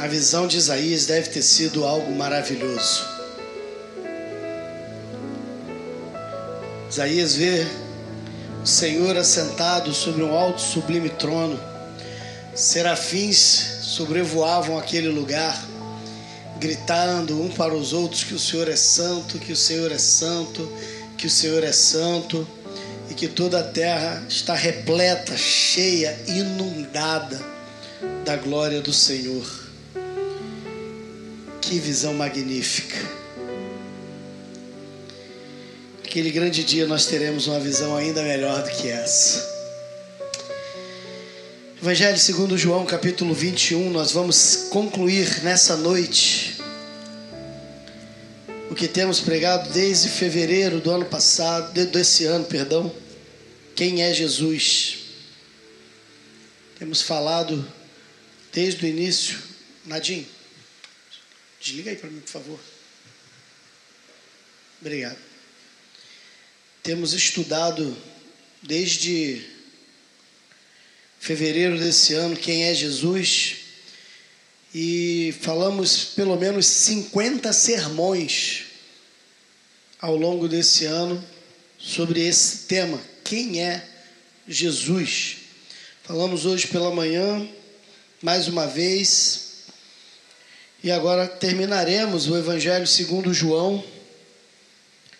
A visão de Isaías deve ter sido algo maravilhoso. Isaías vê o Senhor assentado sobre um alto sublime trono. Serafins sobrevoavam aquele lugar, gritando um para os outros que o Senhor é santo, que o Senhor é santo, que o Senhor é santo e que toda a terra está repleta, cheia, inundada da glória do Senhor. Que visão magnífica. Aquele grande dia nós teremos uma visão ainda melhor do que essa. Evangelho segundo João, capítulo 21, nós vamos concluir nessa noite o que temos pregado desde fevereiro do ano passado, desse ano, perdão. Quem é Jesus? Temos falado desde o início, Nadinho. Desliga aí para mim, por favor. Obrigado. Temos estudado desde fevereiro desse ano quem é Jesus e falamos pelo menos 50 sermões ao longo desse ano sobre esse tema, quem é Jesus. Falamos hoje pela manhã, mais uma vez, e agora terminaremos o Evangelho segundo João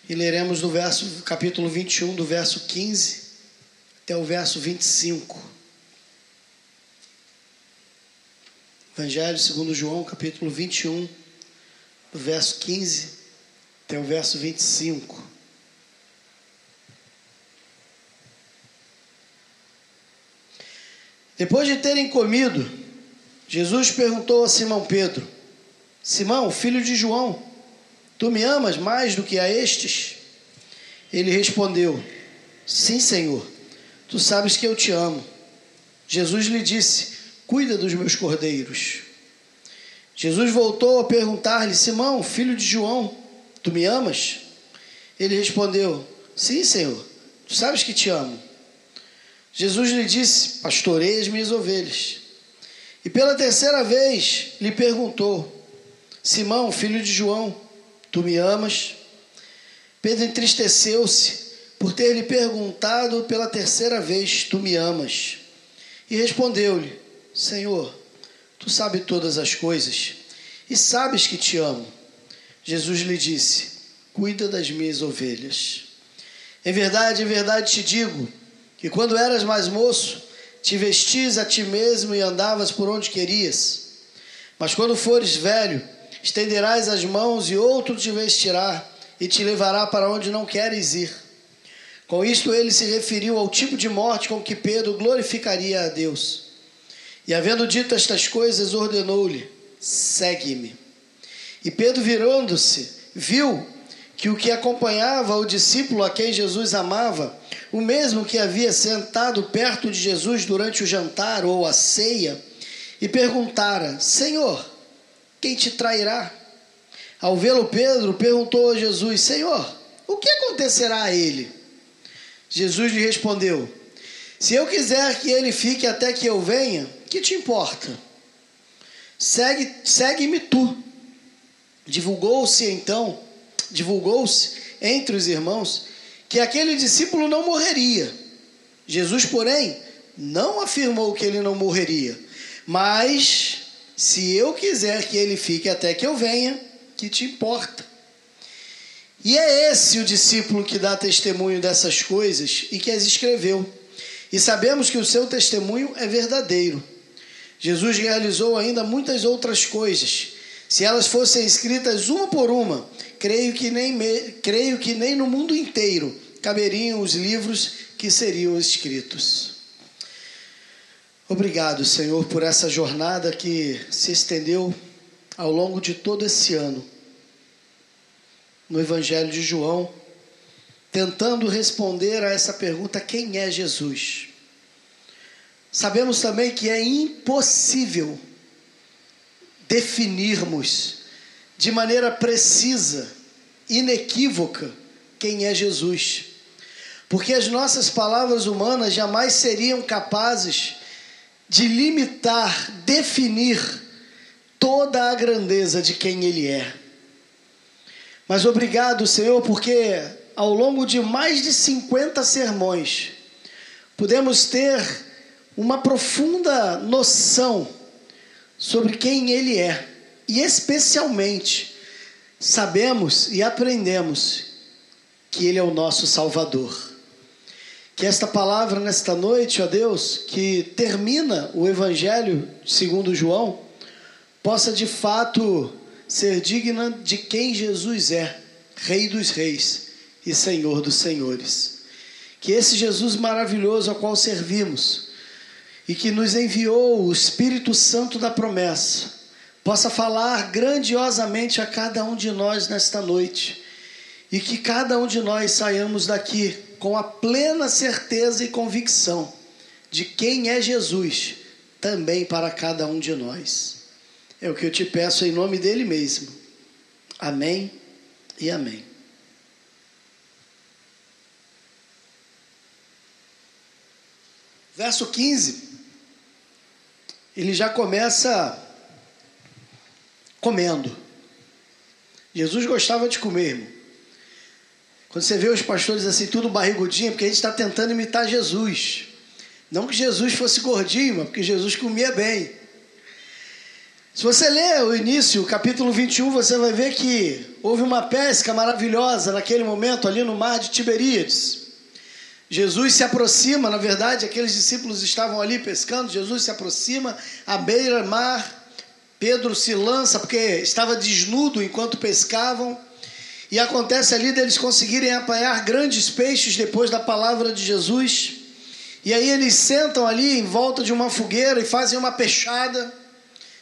e leremos do verso capítulo 21, do verso 15 até o verso 25. Evangelho segundo João, capítulo 21, do verso 15 até o verso 25. Depois de terem comido, Jesus perguntou a Simão Pedro: Simão, filho de João, tu me amas mais do que a estes? Ele respondeu: Sim, Senhor, tu sabes que eu te amo. Jesus lhe disse: Cuida dos meus cordeiros. Jesus voltou a perguntar-lhe: Simão, filho de João, tu me amas? Ele respondeu: Sim, Senhor, tu sabes que te amo. Jesus lhe disse: Pastorei as minhas ovelhas. E pela terceira vez lhe perguntou: Simão, filho de João, tu me amas? Pedro entristeceu-se por ter lhe perguntado pela terceira vez: Tu me amas? E respondeu-lhe: Senhor, tu sabes todas as coisas e sabes que te amo. Jesus lhe disse: Cuida das minhas ovelhas. Em verdade, em verdade te digo que quando eras mais moço, te vestis a ti mesmo e andavas por onde querias. Mas quando fores velho, estenderás as mãos e outro te vestirá e te levará para onde não queres ir. Com isto ele se referiu ao tipo de morte com que Pedro glorificaria a Deus. E havendo dito estas coisas, ordenou-lhe: segue-me. E Pedro, virando-se, viu que o que acompanhava o discípulo a quem Jesus amava, o mesmo que havia sentado perto de Jesus durante o jantar ou a ceia, e perguntara: Senhor, quem te trairá? Ao vê-lo, Pedro perguntou a Jesus: Senhor, o que acontecerá a ele? Jesus lhe respondeu: Se eu quiser que ele fique até que eu venha, que te importa? Segue, segue-me tu. Divulgou-se então, divulgou-se entre os irmãos que aquele discípulo não morreria. Jesus, porém, não afirmou que ele não morreria, mas se eu quiser que ele fique até que eu venha, que te importa? E é esse o discípulo que dá testemunho dessas coisas e que as escreveu. E sabemos que o seu testemunho é verdadeiro. Jesus realizou ainda muitas outras coisas. Se elas fossem escritas uma por uma, creio que nem, me, creio que nem no mundo inteiro caberiam os livros que seriam escritos. Obrigado, Senhor, por essa jornada que se estendeu ao longo de todo esse ano no Evangelho de João, tentando responder a essa pergunta: quem é Jesus? Sabemos também que é impossível definirmos de maneira precisa, inequívoca, quem é Jesus. Porque as nossas palavras humanas jamais seriam capazes de limitar, definir toda a grandeza de quem Ele é. Mas obrigado, Senhor, porque ao longo de mais de 50 sermões, podemos ter uma profunda noção sobre quem Ele é. E especialmente, sabemos e aprendemos que Ele é o nosso Salvador. Que esta palavra nesta noite, ó Deus, que termina o Evangelho segundo João, possa de fato ser digna de quem Jesus é, Rei dos Reis e Senhor dos Senhores. Que esse Jesus maravilhoso ao qual servimos e que nos enviou o Espírito Santo da promessa, possa falar grandiosamente a cada um de nós nesta noite e que cada um de nós saiamos daqui com a plena certeza e convicção de quem é Jesus também para cada um de nós. É o que eu te peço em nome dele mesmo. Amém e amém. Verso 15, ele já começa comendo. Jesus gostava de comer, irmão. Quando você vê os pastores assim, tudo barrigudinho, é porque a gente está tentando imitar Jesus. Não que Jesus fosse gordinho, mas porque Jesus comia bem. Se você ler o início, capítulo 21, você vai ver que houve uma pesca maravilhosa naquele momento ali no mar de Tiberíades. Jesus se aproxima, na verdade, aqueles discípulos estavam ali pescando, Jesus se aproxima à beira-mar, Pedro se lança porque estava desnudo enquanto pescavam. E acontece ali deles conseguirem apanhar grandes peixes depois da palavra de Jesus. E aí eles sentam ali em volta de uma fogueira e fazem uma peixada,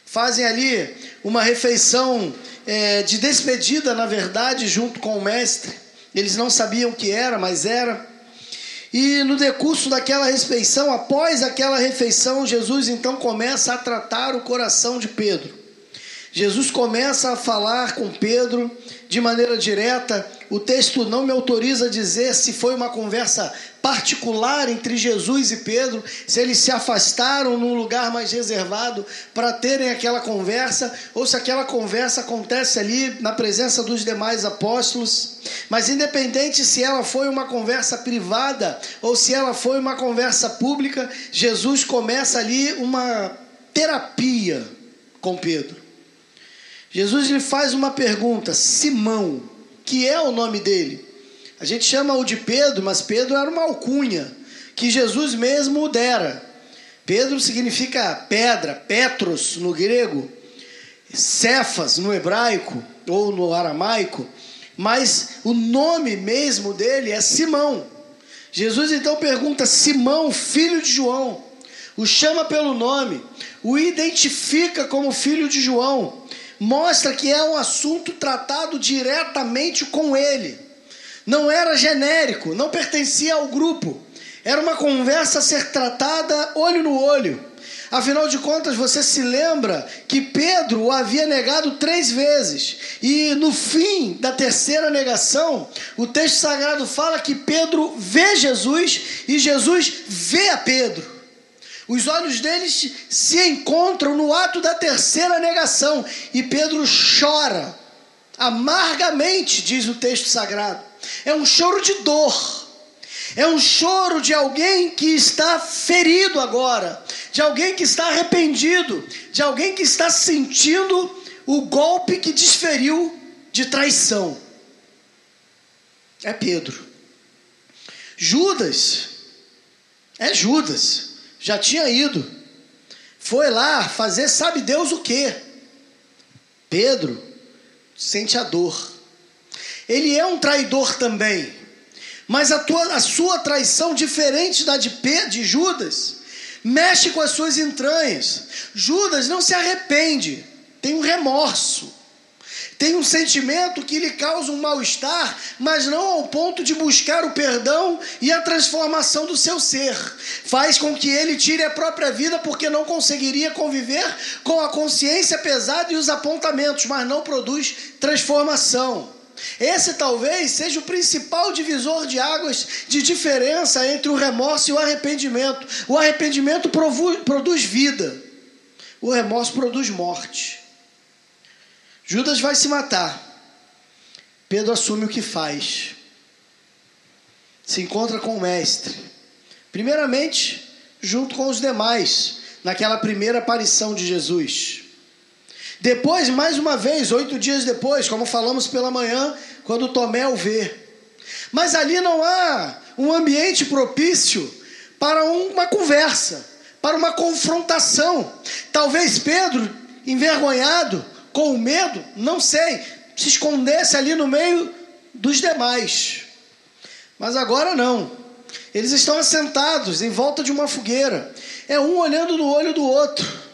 fazem ali uma refeição é, de despedida, na verdade, junto com o mestre. Eles não sabiam o que era, mas era. E no decurso daquela refeição, após aquela refeição, Jesus então começa a tratar o coração de Pedro. Jesus começa a falar com Pedro de maneira direta. O texto não me autoriza a dizer se foi uma conversa particular entre Jesus e Pedro, se eles se afastaram num lugar mais reservado para terem aquela conversa, ou se aquela conversa acontece ali na presença dos demais apóstolos. Mas independente se ela foi uma conversa privada ou se ela foi uma conversa pública, Jesus começa ali uma terapia com Pedro. Jesus lhe faz uma pergunta, Simão, que é o nome dele. A gente chama o de Pedro, mas Pedro era uma alcunha que Jesus mesmo o dera. Pedro significa pedra, Petros no grego, Cefas no hebraico ou no aramaico, mas o nome mesmo dele é Simão. Jesus então pergunta: Simão, filho de João, o chama pelo nome, o identifica como filho de João mostra que é um assunto tratado diretamente com ele. Não era genérico, não pertencia ao grupo. Era uma conversa a ser tratada olho no olho. Afinal de contas, você se lembra que Pedro o havia negado três vezes. E no fim da terceira negação, o texto sagrado fala que Pedro vê Jesus e Jesus vê a Pedro. Os olhos deles se encontram no ato da terceira negação e Pedro chora amargamente, diz o texto sagrado. É um choro de dor. É um choro de alguém que está ferido agora, de alguém que está arrependido, de alguém que está sentindo o golpe que desferiu de traição. É Pedro. Judas é Judas já tinha ido. Foi lá fazer, sabe Deus o que? Pedro sente a dor. Ele é um traidor também. Mas a, tua, a sua traição, diferente da de, Pedro, de Judas, mexe com as suas entranhas. Judas não se arrepende, tem um remorso. Tem um sentimento que lhe causa um mal-estar, mas não ao ponto de buscar o perdão e a transformação do seu ser. Faz com que ele tire a própria vida porque não conseguiria conviver com a consciência pesada e os apontamentos, mas não produz transformação. Esse talvez seja o principal divisor de águas de diferença entre o remorso e o arrependimento. O arrependimento produz vida, o remorso produz morte. Judas vai se matar. Pedro assume o que faz. Se encontra com o mestre. Primeiramente, junto com os demais, naquela primeira aparição de Jesus. Depois, mais uma vez, oito dias depois, como falamos pela manhã, quando Tomé o vê. Mas ali não há um ambiente propício para uma conversa, para uma confrontação. Talvez Pedro, envergonhado, com medo, não sei, se escondesse ali no meio dos demais. Mas agora não. Eles estão assentados em volta de uma fogueira. É um olhando no olho do outro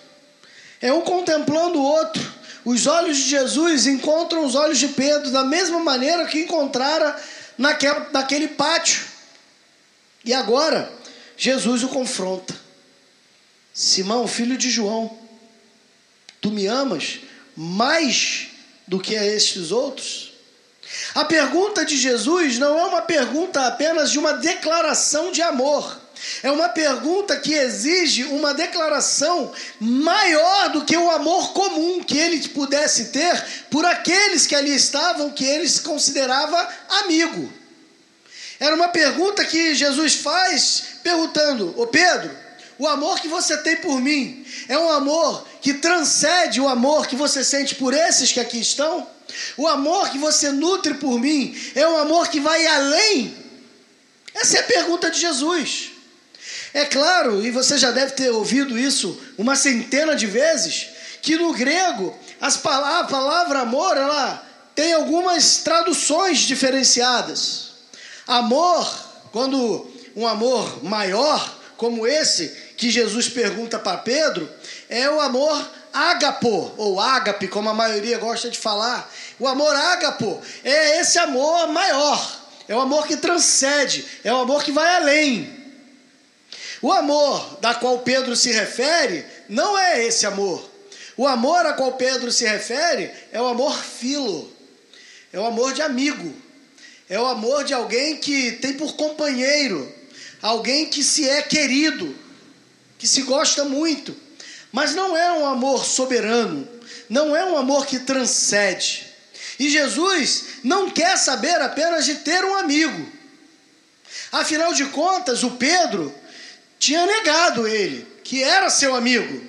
é um contemplando o outro. Os olhos de Jesus encontram os olhos de Pedro da mesma maneira que encontrara naquele, naquele pátio. E agora, Jesus o confronta. Simão, filho de João, tu me amas mais do que a estes outros? A pergunta de Jesus não é uma pergunta apenas de uma declaração de amor. É uma pergunta que exige uma declaração maior do que o amor comum que ele pudesse ter por aqueles que ali estavam, que ele considerava amigo. Era uma pergunta que Jesus faz perguntando: Ô Pedro, o amor que você tem por mim é um amor que transcende o amor que você sente por esses que aqui estão? O amor que você nutre por mim é um amor que vai além? Essa é a pergunta de Jesus. É claro, e você já deve ter ouvido isso uma centena de vezes, que no grego as palavras, a palavra amor ela tem algumas traduções diferenciadas. Amor, quando um amor maior, como esse que Jesus pergunta para Pedro, é o amor ágapo, ou ágape, como a maioria gosta de falar. O amor ágapo é esse amor maior, é o amor que transcende, é o amor que vai além. O amor da qual Pedro se refere não é esse amor. O amor a qual Pedro se refere é o amor filo, é o amor de amigo, é o amor de alguém que tem por companheiro, alguém que se é querido, que se gosta muito, mas não é um amor soberano, não é um amor que transcende. E Jesus não quer saber apenas de ter um amigo. Afinal de contas, o Pedro tinha negado ele, que era seu amigo.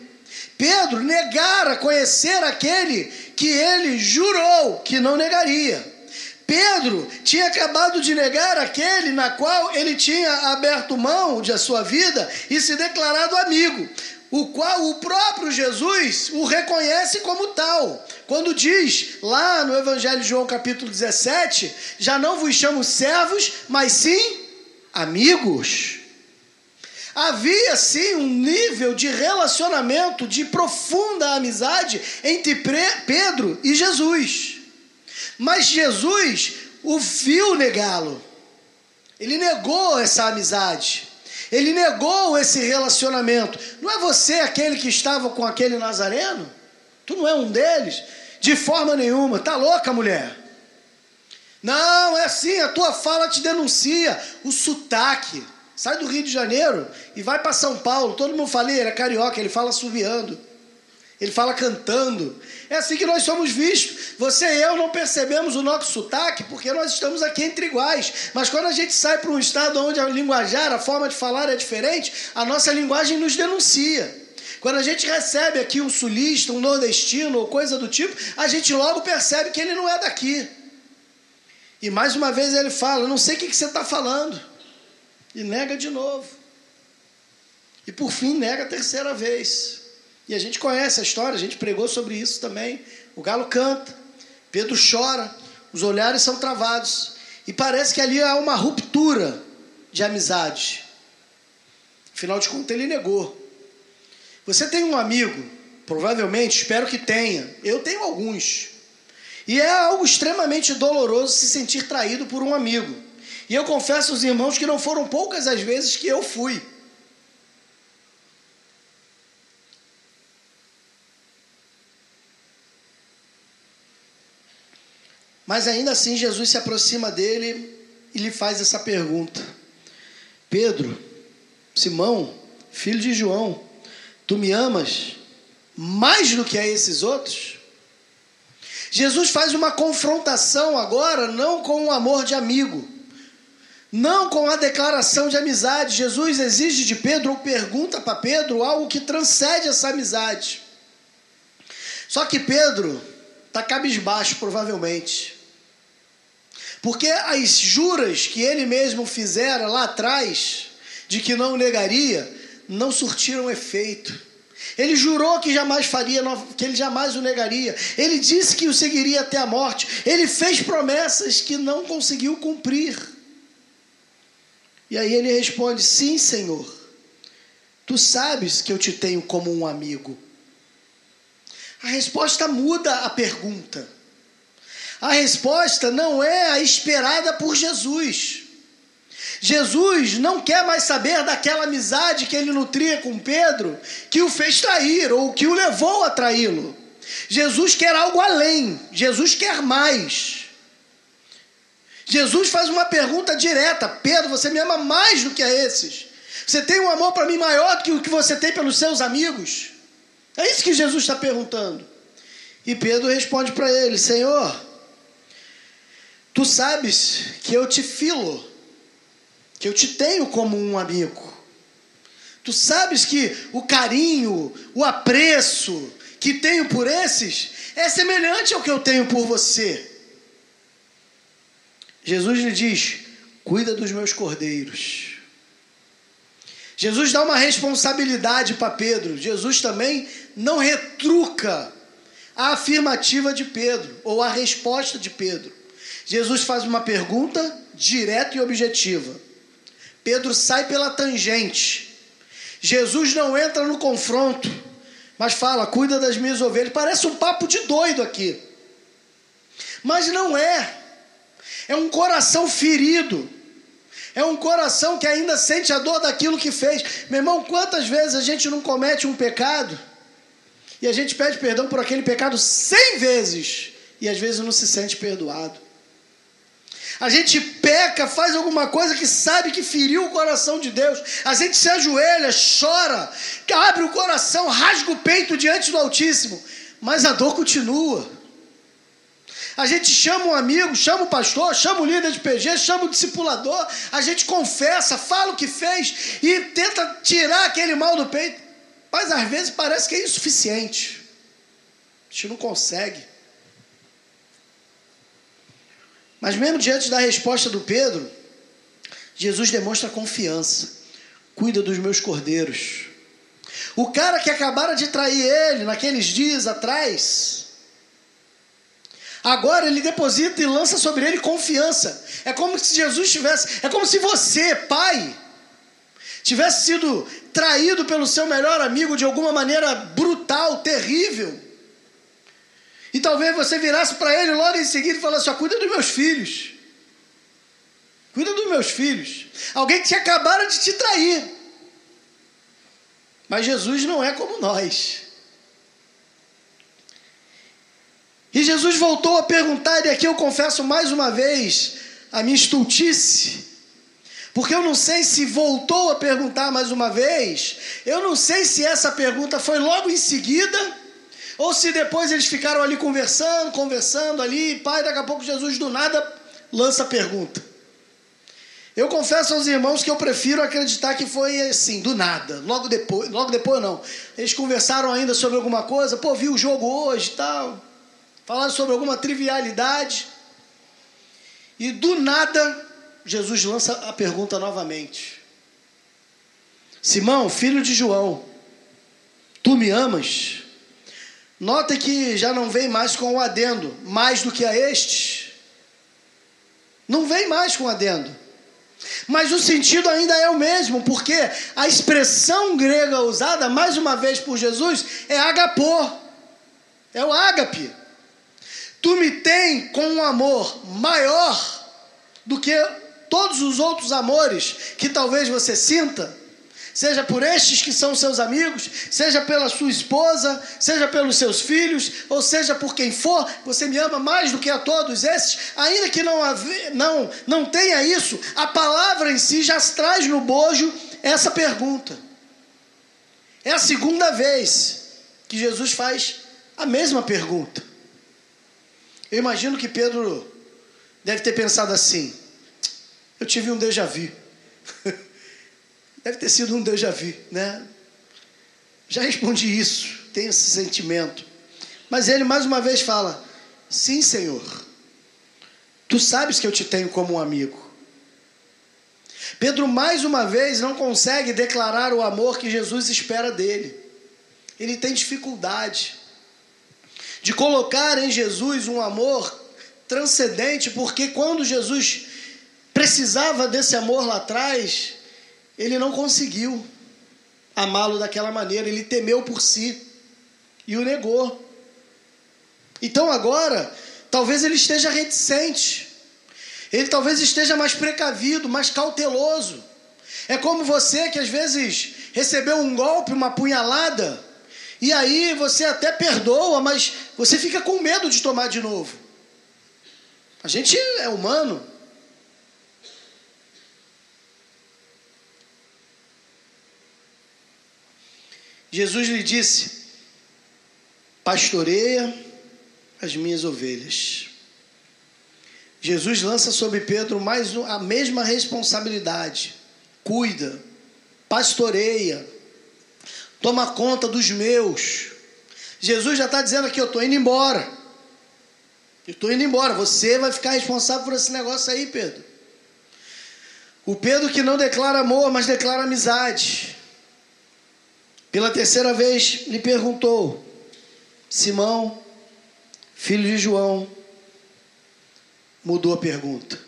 Pedro negara conhecer aquele que ele jurou que não negaria. Pedro tinha acabado de negar aquele na qual ele tinha aberto mão de sua vida e se declarado amigo, o qual o próprio Jesus o reconhece como tal. Quando diz lá no Evangelho de João capítulo 17, já não vos chamo servos, mas sim amigos. Havia sim um nível de relacionamento, de profunda amizade entre Pedro e Jesus. Mas Jesus o viu negá-lo. Ele negou essa amizade. Ele negou esse relacionamento. Não é você aquele que estava com aquele nazareno? Tu não é um deles? De forma nenhuma. Tá louca, mulher? Não, é assim, a tua fala te denuncia. O sotaque. Sai do Rio de Janeiro e vai para São Paulo. Todo mundo fala, ele é carioca, ele fala suviando. Ele fala cantando. É assim que nós somos vistos. Você e eu não percebemos o nosso sotaque porque nós estamos aqui entre iguais. Mas quando a gente sai para um estado onde a linguajar, a forma de falar é diferente, a nossa linguagem nos denuncia. Quando a gente recebe aqui um sulista, um nordestino ou coisa do tipo, a gente logo percebe que ele não é daqui. E mais uma vez ele fala: Não sei o que, você está falando. E nega de novo. E por fim nega a terceira vez. E a gente conhece a história, a gente pregou sobre isso também. O galo canta, Pedro chora, os olhares são travados. E parece que ali há uma ruptura de amizade. Afinal de contas, ele negou. Você tem um amigo, provavelmente, espero que tenha. Eu tenho alguns. E é algo extremamente doloroso se sentir traído por um amigo. E eu confesso aos irmãos que não foram poucas as vezes que eu fui. Mas ainda assim, Jesus se aproxima dele e lhe faz essa pergunta: Pedro, Simão, filho de João, tu me amas mais do que a esses outros? Jesus faz uma confrontação agora, não com o amor de amigo, não com a declaração de amizade. Jesus exige de Pedro ou pergunta para Pedro algo que transcende essa amizade. Só que Pedro está cabisbaixo, provavelmente. Porque as juras que ele mesmo fizera lá atrás, de que não negaria, não surtiram efeito. Ele jurou que jamais faria, que ele jamais o negaria. Ele disse que o seguiria até a morte. Ele fez promessas que não conseguiu cumprir. E aí ele responde: Sim, Senhor. Tu sabes que eu te tenho como um amigo. A resposta muda a pergunta. A resposta não é a esperada por Jesus. Jesus não quer mais saber daquela amizade que ele nutria com Pedro, que o fez trair ou que o levou a traí-lo. Jesus quer algo além, Jesus quer mais. Jesus faz uma pergunta direta: Pedro, você me ama mais do que a esses? Você tem um amor para mim maior do que o que você tem pelos seus amigos? É isso que Jesus está perguntando. E Pedro responde para ele: Senhor, tu sabes que eu te filo que eu te tenho como um amigo. Tu sabes que o carinho, o apreço que tenho por esses é semelhante ao que eu tenho por você. Jesus lhe diz: cuida dos meus cordeiros. Jesus dá uma responsabilidade para Pedro. Jesus também não retruca a afirmativa de Pedro ou a resposta de Pedro. Jesus faz uma pergunta direta e objetiva. Pedro sai pela tangente. Jesus não entra no confronto, mas fala: cuida das minhas ovelhas. Parece um papo de doido aqui. Mas não é. É um coração ferido. É um coração que ainda sente a dor daquilo que fez. Meu irmão, quantas vezes a gente não comete um pecado e a gente pede perdão por aquele pecado cem vezes e às vezes não se sente perdoado. A gente peca, faz alguma coisa que sabe que feriu o coração de Deus. A gente se ajoelha, chora, abre o coração, rasga o peito diante do Altíssimo. Mas a dor continua. A gente chama um amigo, chama o pastor, chama o líder de PG, chama o discipulador. A gente confessa, fala o que fez e tenta tirar aquele mal do peito. Mas às vezes parece que é insuficiente. A gente não consegue. Mas mesmo diante da resposta do Pedro, Jesus demonstra confiança. Cuida dos meus cordeiros. O cara que acabara de trair ele naqueles dias atrás, agora ele deposita e lança sobre ele confiança. É como se Jesus tivesse, é como se você, pai, tivesse sido traído pelo seu melhor amigo de alguma maneira brutal, terrível. E talvez você virasse para ele logo em seguida e falasse: cuida dos meus filhos. Cuida dos meus filhos. Alguém que te acabaram de te trair. Mas Jesus não é como nós. E Jesus voltou a perguntar, e aqui eu confesso mais uma vez a minha estultice, porque eu não sei se voltou a perguntar mais uma vez, eu não sei se essa pergunta foi logo em seguida ou se depois eles ficaram ali conversando, conversando ali, pai, daqui a pouco Jesus do nada lança a pergunta. Eu confesso aos irmãos que eu prefiro acreditar que foi assim, do nada, logo depois, logo depois não. Eles conversaram ainda sobre alguma coisa, pô, vi o jogo hoje e tal. Falaram sobre alguma trivialidade. E do nada, Jesus lança a pergunta novamente. Simão, filho de João, tu me amas? Nota que já não vem mais com o adendo, mais do que a estes. Não vem mais com adendo. Mas o sentido ainda é o mesmo, porque a expressão grega usada mais uma vez por Jesus é agapô. É o ágape. Tu me tem com um amor maior do que todos os outros amores que talvez você sinta seja por estes que são seus amigos, seja pela sua esposa, seja pelos seus filhos, ou seja por quem for, você me ama mais do que a todos esses, ainda que não, não, não tenha isso, a palavra em si já traz no bojo essa pergunta. É a segunda vez que Jesus faz a mesma pergunta. Eu imagino que Pedro deve ter pensado assim: eu tive um déjà vu. deve ter sido um déjà vu, né? Já respondi isso, tenho esse sentimento. Mas ele mais uma vez fala: Sim, Senhor, tu sabes que eu te tenho como um amigo. Pedro mais uma vez não consegue declarar o amor que Jesus espera dele. Ele tem dificuldade de colocar em Jesus um amor transcendente, porque quando Jesus precisava desse amor lá atrás, ele não conseguiu amá-lo daquela maneira, ele temeu por si e o negou. Então agora, talvez ele esteja reticente, ele talvez esteja mais precavido, mais cauteloso. É como você que às vezes recebeu um golpe, uma punhalada, e aí você até perdoa, mas você fica com medo de tomar de novo. A gente é humano. Jesus lhe disse: Pastoreia as minhas ovelhas. Jesus lança sobre Pedro mais a mesma responsabilidade. Cuida, pastoreia, toma conta dos meus. Jesus já está dizendo aqui: eu estou indo embora. Eu estou indo embora. Você vai ficar responsável por esse negócio aí, Pedro. O Pedro que não declara amor, mas declara amizade. Pela terceira vez lhe perguntou: Simão, filho de João, mudou a pergunta.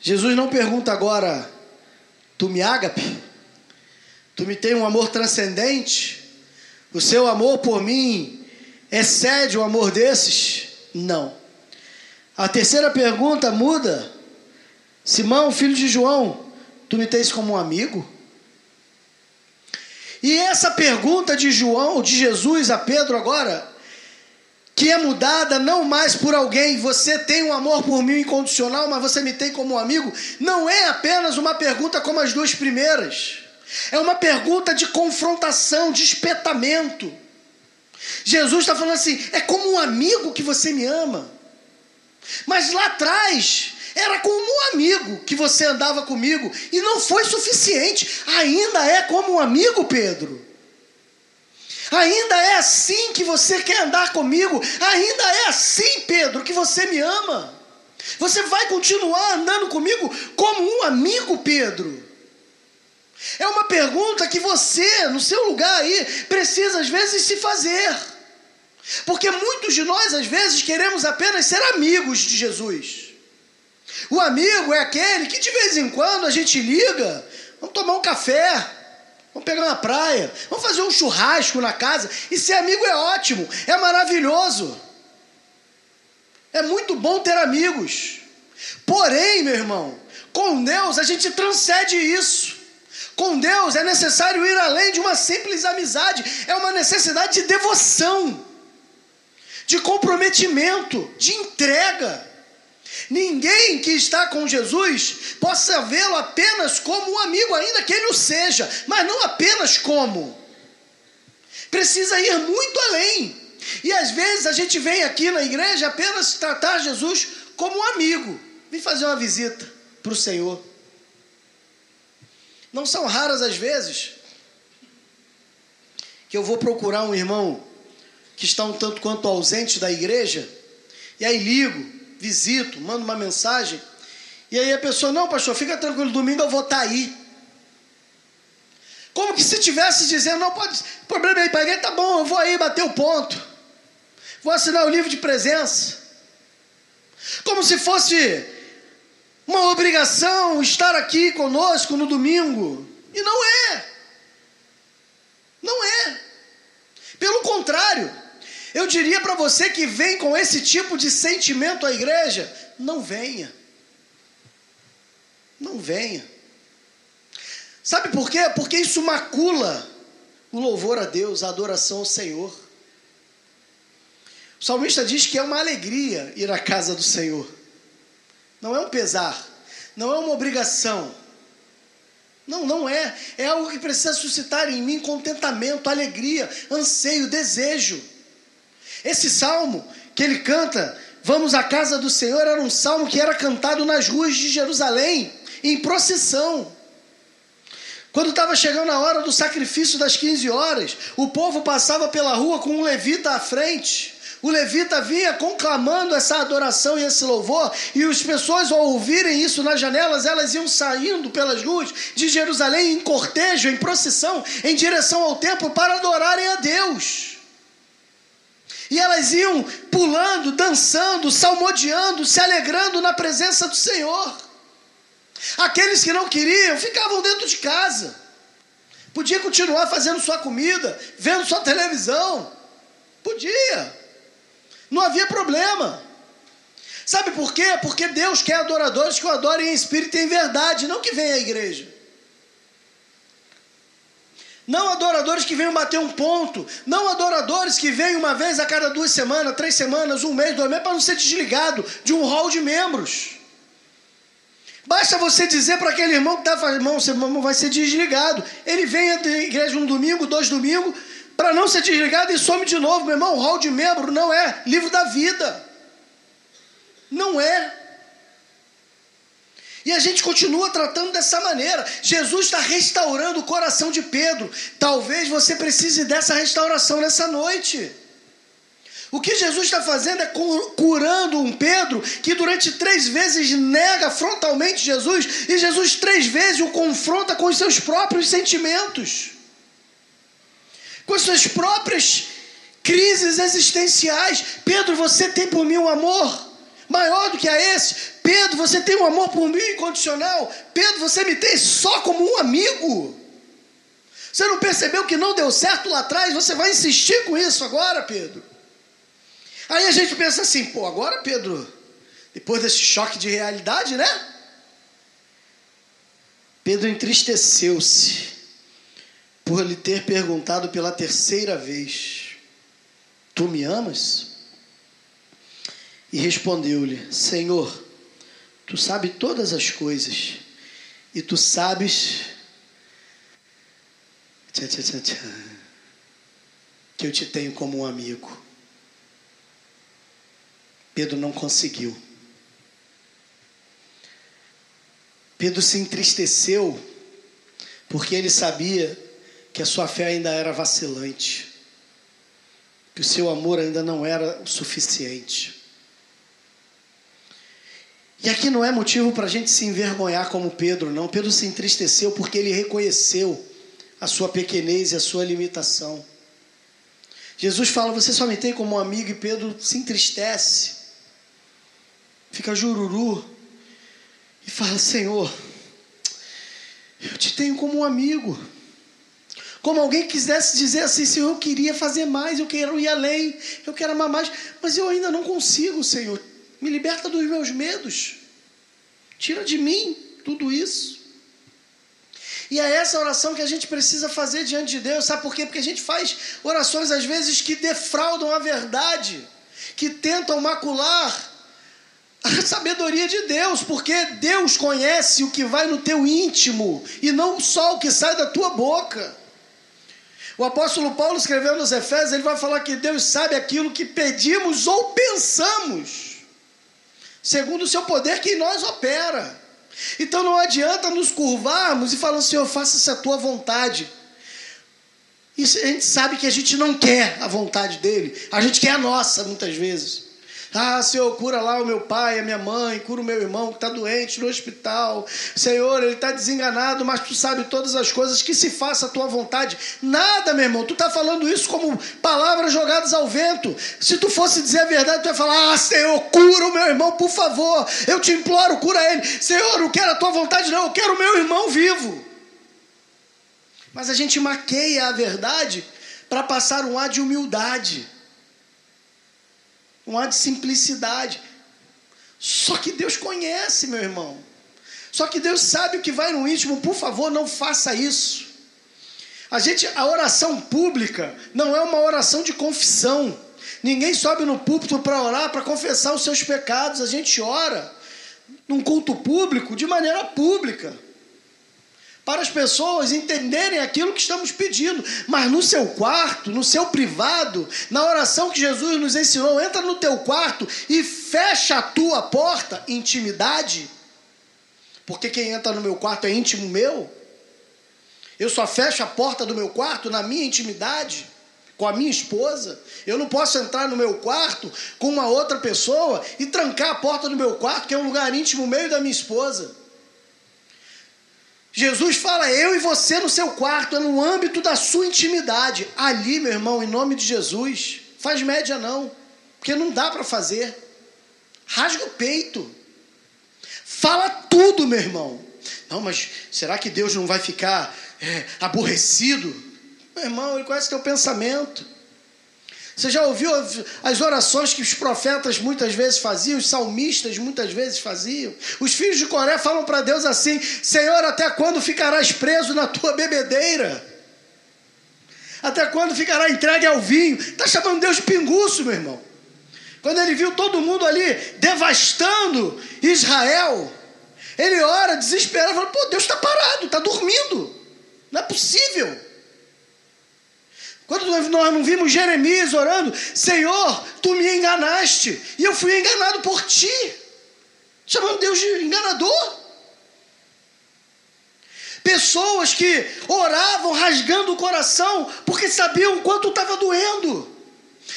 Jesus não pergunta agora: Tu me ágape? Tu me tem um amor transcendente? O seu amor por mim excede o amor desses? Não. A terceira pergunta muda: Simão, filho de João, tu me tens como um amigo? E essa pergunta de João, de Jesus a Pedro agora, que é mudada não mais por alguém, você tem um amor por mim incondicional, mas você me tem como um amigo, não é apenas uma pergunta como as duas primeiras. É uma pergunta de confrontação, de espetamento. Jesus está falando assim: é como um amigo que você me ama. Mas lá atrás, era como um amigo que você andava comigo e não foi suficiente. Ainda é como um amigo, Pedro. Ainda é assim que você quer andar comigo. Ainda é assim, Pedro, que você me ama. Você vai continuar andando comigo como um amigo, Pedro. É uma pergunta que você, no seu lugar aí, precisa às vezes se fazer. Porque muitos de nós, às vezes, queremos apenas ser amigos de Jesus. O amigo é aquele que de vez em quando a gente liga, vamos tomar um café, vamos pegar uma praia, vamos fazer um churrasco na casa. E ser amigo é ótimo, é maravilhoso. É muito bom ter amigos. Porém, meu irmão, com Deus a gente transcende isso. Com Deus é necessário ir além de uma simples amizade, é uma necessidade de devoção, de comprometimento, de entrega. Ninguém que está com Jesus possa vê-lo apenas como um amigo, ainda que ele o seja, mas não apenas como. Precisa ir muito além. E às vezes a gente vem aqui na igreja apenas tratar Jesus como um amigo. Vem fazer uma visita para o Senhor. Não são raras as vezes que eu vou procurar um irmão que está um tanto quanto ausente da igreja, e aí ligo, visito, mando uma mensagem, e aí a pessoa, não, pastor, fica tranquilo, domingo eu vou estar tá aí. Como que se tivesse dizendo, não pode, problema aí para igreja, tá bom, eu vou aí bater o ponto. Vou assinar o livro de presença. Como se fosse uma obrigação estar aqui conosco no domingo. E não é. Não é. Pelo contrário, eu diria para você que vem com esse tipo de sentimento à igreja, não venha. Não venha. Sabe por quê? Porque isso macula o louvor a Deus, a adoração ao Senhor. O salmista diz que é uma alegria ir à casa do Senhor. Não é um pesar, não é uma obrigação. Não, não é. É algo que precisa suscitar em mim contentamento, alegria, anseio, desejo. Esse salmo que ele canta, Vamos à casa do Senhor, era um salmo que era cantado nas ruas de Jerusalém, em procissão. Quando estava chegando a hora do sacrifício das 15 horas, o povo passava pela rua com um levita à frente. O levita vinha conclamando essa adoração e esse louvor, e as pessoas, ao ouvirem isso nas janelas, elas iam saindo pelas ruas de Jerusalém em cortejo, em procissão, em direção ao templo para adorarem a Deus. E elas iam pulando, dançando, salmodiando, se alegrando na presença do Senhor. Aqueles que não queriam ficavam dentro de casa. Podia continuar fazendo sua comida, vendo sua televisão. Podia. Não havia problema. Sabe por quê? Porque Deus quer adoradores que o adorem em espírito e em verdade, não que venham à igreja. Não adoradores que venham bater um ponto. Não adoradores que vêm uma vez a cada duas semanas, três semanas, um mês, dois meses, para não ser desligado de um hall de membros. Basta você dizer para aquele irmão que está fazendo, irmão, seu irmão vai ser desligado. Ele vem à igreja um domingo, dois domingos, para não ser desligado e some de novo. Meu irmão, o hall de membro não é livro da vida. Não é. E a gente continua tratando dessa maneira. Jesus está restaurando o coração de Pedro. Talvez você precise dessa restauração nessa noite. O que Jesus está fazendo é curando um Pedro que durante três vezes nega frontalmente Jesus e Jesus três vezes o confronta com os seus próprios sentimentos, com as suas próprias crises existenciais. Pedro, você tem por mim um amor maior do que a esse. Pedro, você tem um amor por mim incondicional. Pedro, você me tem só como um amigo. Você não percebeu que não deu certo lá atrás? Você vai insistir com isso agora, Pedro? Aí a gente pensa assim, pô, agora, Pedro, depois desse choque de realidade, né? Pedro entristeceu-se por lhe ter perguntado pela terceira vez: Tu me amas? E respondeu-lhe: Senhor, tu sabes todas as coisas, e tu sabes que eu te tenho como um amigo. Pedro não conseguiu. Pedro se entristeceu porque ele sabia que a sua fé ainda era vacilante, que o seu amor ainda não era o suficiente. E aqui não é motivo para a gente se envergonhar como Pedro, não. Pedro se entristeceu porque ele reconheceu a sua pequenez e a sua limitação. Jesus fala: Você só me tem como um amigo, e Pedro se entristece, fica jururu, e fala: Senhor, eu te tenho como um amigo. Como alguém quisesse dizer assim: Senhor, eu queria fazer mais, eu quero ir além, eu quero amar mais, mas eu ainda não consigo, Senhor. Me liberta dos meus medos. Tira de mim tudo isso. E é essa oração que a gente precisa fazer diante de Deus, sabe por quê? Porque a gente faz orações às vezes que defraudam a verdade, que tentam macular a sabedoria de Deus, porque Deus conhece o que vai no teu íntimo e não só o que sai da tua boca. O apóstolo Paulo escreveu nos Efésios, ele vai falar que Deus sabe aquilo que pedimos ou pensamos segundo o seu poder que em nós opera. Então não adianta nos curvarmos e falar, Senhor, faça-se a tua vontade. A gente sabe que a gente não quer a vontade dele, a gente quer a nossa muitas vezes. Ah, Senhor, cura lá o meu pai, a minha mãe, cura o meu irmão que está doente no hospital. Senhor, ele está desenganado, mas tu sabe todas as coisas, que se faça a tua vontade. Nada, meu irmão, tu está falando isso como palavras jogadas ao vento. Se tu fosse dizer a verdade, tu ia falar: Ah, Senhor, cura o meu irmão, por favor. Eu te imploro, cura ele. Senhor, não quero a tua vontade, não, eu quero o meu irmão vivo. Mas a gente maqueia a verdade para passar um ar de humildade um ar de simplicidade. Só que Deus conhece, meu irmão. Só que Deus sabe o que vai no íntimo. Por favor, não faça isso. A gente, a oração pública não é uma oração de confissão. Ninguém sobe no púlpito para orar, para confessar os seus pecados. A gente ora num culto público de maneira pública. Para as pessoas entenderem aquilo que estamos pedindo. Mas no seu quarto, no seu privado, na oração que Jesus nos ensinou, entra no teu quarto e fecha a tua porta, intimidade. Porque quem entra no meu quarto é íntimo meu. Eu só fecho a porta do meu quarto na minha intimidade com a minha esposa. Eu não posso entrar no meu quarto com uma outra pessoa e trancar a porta do meu quarto, que é um lugar íntimo meu e da minha esposa. Jesus fala, eu e você no seu quarto, é no âmbito da sua intimidade. Ali, meu irmão, em nome de Jesus, faz média não, porque não dá para fazer. Rasga o peito. Fala tudo, meu irmão. Não, mas será que Deus não vai ficar é, aborrecido? Meu irmão, ele conhece teu pensamento. Você já ouviu as orações que os profetas muitas vezes faziam, os salmistas muitas vezes faziam? Os filhos de Coré falam para Deus assim: Senhor, até quando ficarás preso na tua bebedeira? Até quando ficará entregue ao vinho? Está chamando Deus de pinguço, meu irmão. Quando ele viu todo mundo ali devastando Israel, ele ora desesperado, fala: Pô, Deus está parado, está dormindo. Não é possível. Quando nós não vimos Jeremias orando, Senhor, tu me enganaste, e eu fui enganado por ti, chamando Deus de enganador. Pessoas que oravam rasgando o coração porque sabiam quanto estava doendo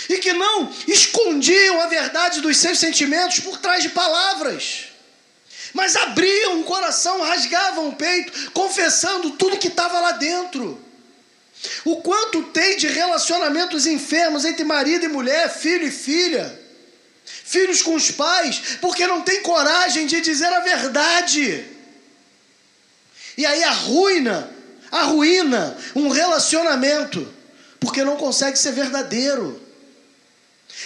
e que não escondiam a verdade dos seus sentimentos por trás de palavras, mas abriam o coração, rasgavam o peito, confessando tudo que estava lá dentro. O quanto tem de relacionamentos enfermos entre marido e mulher, filho e filha, filhos com os pais, porque não tem coragem de dizer a verdade. E aí arruina, arruína um relacionamento, porque não consegue ser verdadeiro.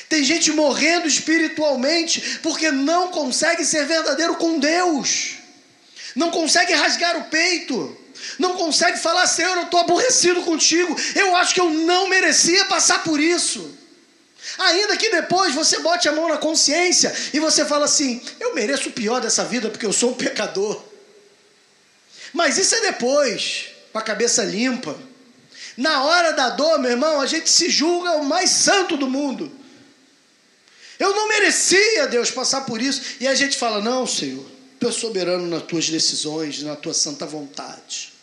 Tem gente morrendo espiritualmente porque não consegue ser verdadeiro com Deus, não consegue rasgar o peito não consegue falar, Senhor, eu estou aborrecido contigo, eu acho que eu não merecia passar por isso. Ainda que depois você bote a mão na consciência e você fala assim: eu mereço o pior dessa vida porque eu sou um pecador. Mas isso é depois, com a cabeça limpa. Na hora da dor, meu irmão, a gente se julga o mais santo do mundo. Eu não merecia, Deus, passar por isso. E a gente fala: não, Senhor, tu és soberano nas tuas decisões, na tua santa vontade.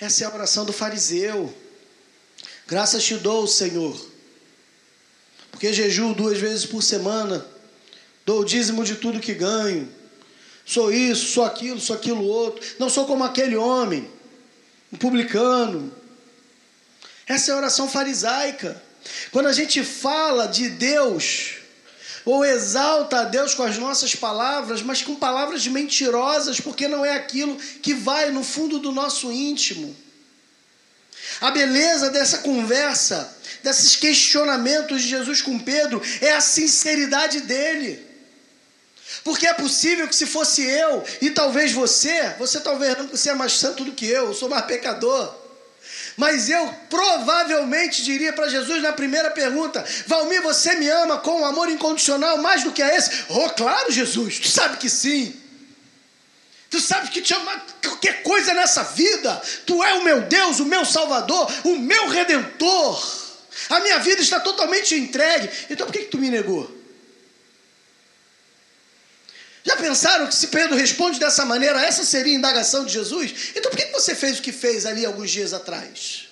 Essa é a oração do fariseu. Graças te dou, Senhor, porque jejuo duas vezes por semana, dou o dízimo de tudo que ganho, sou isso, sou aquilo, sou aquilo outro, não sou como aquele homem, um publicano. Essa é a oração farisaica. Quando a gente fala de Deus, ou exalta a Deus com as nossas palavras, mas com palavras mentirosas, porque não é aquilo que vai no fundo do nosso íntimo. A beleza dessa conversa, desses questionamentos de Jesus com Pedro, é a sinceridade dele. Porque é possível que se fosse eu e talvez você, você talvez não, você é mais santo do que eu, eu sou mais pecador. Mas eu provavelmente diria para Jesus na primeira pergunta: Valmir, você me ama com um amor incondicional mais do que é esse? Oh, claro, Jesus, tu sabe que sim. Tu sabes que te ama qualquer coisa nessa vida. Tu é o meu Deus, o meu Salvador, o meu Redentor. A minha vida está totalmente entregue. Então por que, que tu me negou? Já pensaram que se Pedro responde dessa maneira, essa seria a indagação de Jesus? Então por que você fez o que fez ali alguns dias atrás?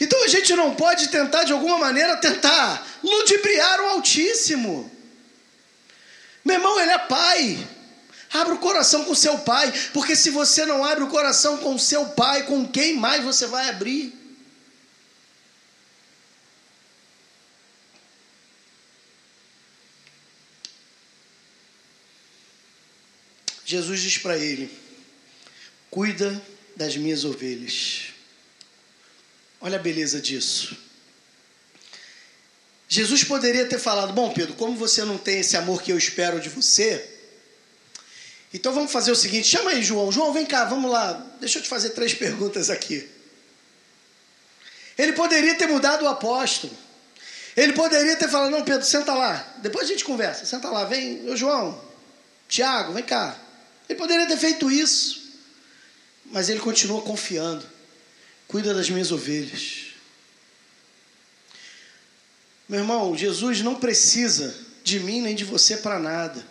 Então a gente não pode tentar, de alguma maneira, tentar ludibriar o Altíssimo. Meu irmão, ele é pai. Abra o coração com seu pai, porque se você não abre o coração com seu pai, com quem mais você vai abrir? Jesus diz para ele: Cuida das minhas ovelhas. Olha a beleza disso. Jesus poderia ter falado: Bom, Pedro, como você não tem esse amor que eu espero de você, então vamos fazer o seguinte: chama aí, João. João, vem cá, vamos lá. Deixa eu te fazer três perguntas aqui. Ele poderia ter mudado o apóstolo. Ele poderia ter falado: Não, Pedro, senta lá. Depois a gente conversa. Senta lá, vem, ô João, Tiago, vem cá. Ele poderia ter feito isso. Mas ele continua confiando. Cuida das minhas ovelhas. Meu irmão, Jesus não precisa de mim nem de você para nada.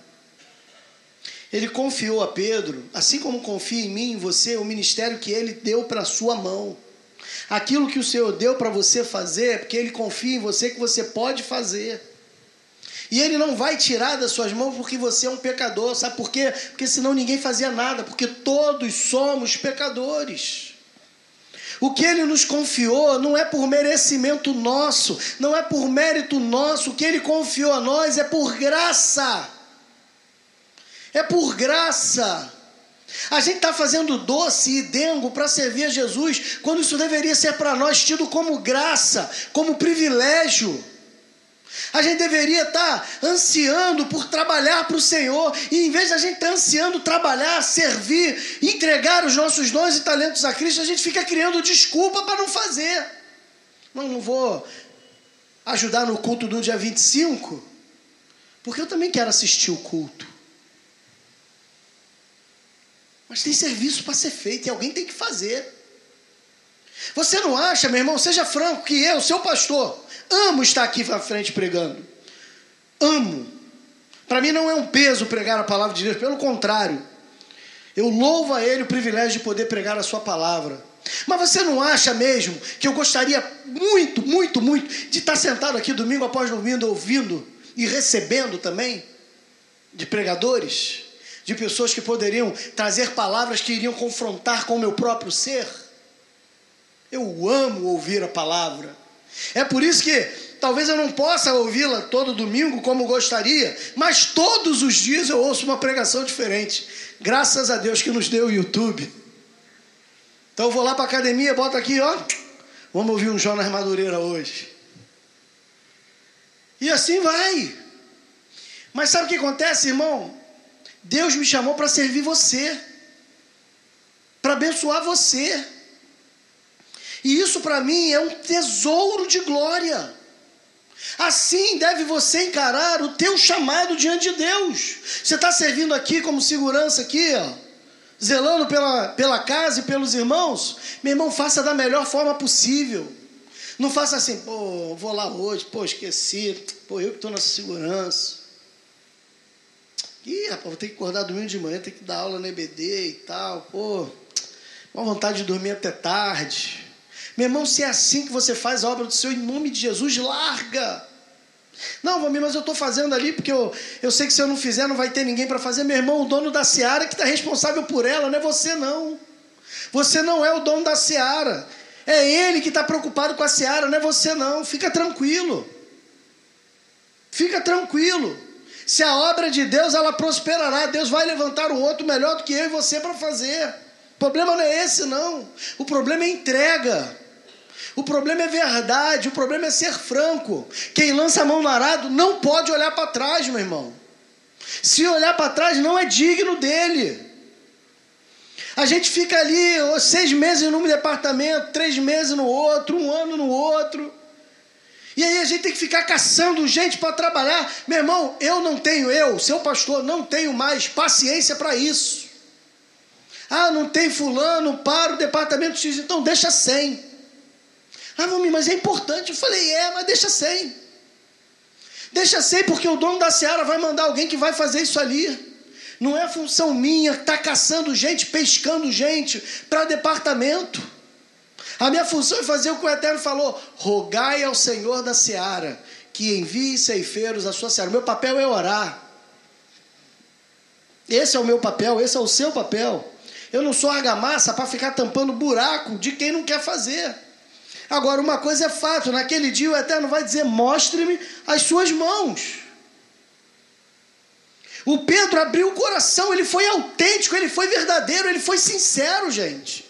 Ele confiou a Pedro, assim como confia em mim e você, o ministério que ele deu para a sua mão. Aquilo que o Senhor deu para você fazer, é porque ele confia em você que você pode fazer. E ele não vai tirar das suas mãos porque você é um pecador. Sabe por quê? Porque senão ninguém fazia nada, porque todos somos pecadores. O que ele nos confiou não é por merecimento nosso, não é por mérito nosso. O que ele confiou a nós é por graça. É por graça. A gente está fazendo doce e dengo para servir a Jesus, quando isso deveria ser para nós tido como graça, como privilégio. A gente deveria estar tá ansiando por trabalhar para o Senhor, e em vez de a gente estar tá ansiando trabalhar, servir, entregar os nossos dons e talentos a Cristo, a gente fica criando desculpa para não fazer. Não, não vou ajudar no culto do dia 25, porque eu também quero assistir o culto. Mas tem serviço para ser feito e alguém tem que fazer. Você não acha, meu irmão, seja franco, que eu, seu pastor, amo estar aqui à frente pregando. Amo. Para mim não é um peso pregar a palavra de Deus, pelo contrário. Eu louvo a Ele o privilégio de poder pregar a Sua palavra. Mas você não acha mesmo que eu gostaria muito, muito, muito de estar sentado aqui domingo após domingo ouvindo e recebendo também de pregadores? de pessoas que poderiam trazer palavras que iriam confrontar com o meu próprio ser. Eu amo ouvir a palavra. É por isso que talvez eu não possa ouvi-la todo domingo como gostaria, mas todos os dias eu ouço uma pregação diferente. Graças a Deus que nos deu o YouTube. Então eu vou lá para a academia, boto aqui, ó. Vamos ouvir um Jonas Madureira hoje. E assim vai. Mas sabe o que acontece, irmão? Deus me chamou para servir você, para abençoar você. E isso para mim é um tesouro de glória. Assim deve você encarar o teu chamado diante de Deus. Você está servindo aqui como segurança aqui, ó, zelando pela, pela casa e pelos irmãos. Meu irmão, faça da melhor forma possível. Não faça assim, pô, vou lá hoje, pô, esqueci, pô, eu que estou na segurança. Ih, rapaz, vou ter que acordar domingo de manhã, ter que dar aula na EBD e tal. Pô, uma vontade de dormir até tarde. Meu irmão, se é assim que você faz a obra do Senhor, em nome de Jesus, larga. Não, Vamir, mas eu estou fazendo ali porque eu, eu sei que se eu não fizer não vai ter ninguém para fazer. Meu irmão, o dono da seara que está responsável por ela, não é você não. Você não é o dono da seara. É ele que está preocupado com a seara, não é você não. Fica tranquilo. Fica tranquilo. Se a obra de Deus ela prosperará, Deus vai levantar um outro melhor do que eu e você para fazer. O problema não é esse, não. O problema é entrega. O problema é verdade, o problema é ser franco. Quem lança a mão no arado não pode olhar para trás, meu irmão. Se olhar para trás, não é digno dele. A gente fica ali seis meses num departamento, três meses no outro, um ano no outro. E aí a gente tem que ficar caçando gente para trabalhar. Meu irmão, eu não tenho, eu, seu pastor, não tenho mais paciência para isso. Ah, não tem fulano para o departamento X, então deixa sem. Ah, mas é importante. Eu falei, é, mas deixa sem. Deixa sem, porque o dono da seara vai mandar alguém que vai fazer isso ali. Não é função minha estar tá caçando gente, pescando gente para departamento. A minha função é fazer o que o Eterno falou: rogai ao Senhor da seara que envie ceifeiros à sua seara. Meu papel é orar. Esse é o meu papel, esse é o seu papel. Eu não sou argamassa para ficar tampando buraco de quem não quer fazer. Agora, uma coisa é fato: naquele dia o Eterno vai dizer: mostre-me as suas mãos. O Pedro abriu o coração, ele foi autêntico, ele foi verdadeiro, ele foi sincero, gente.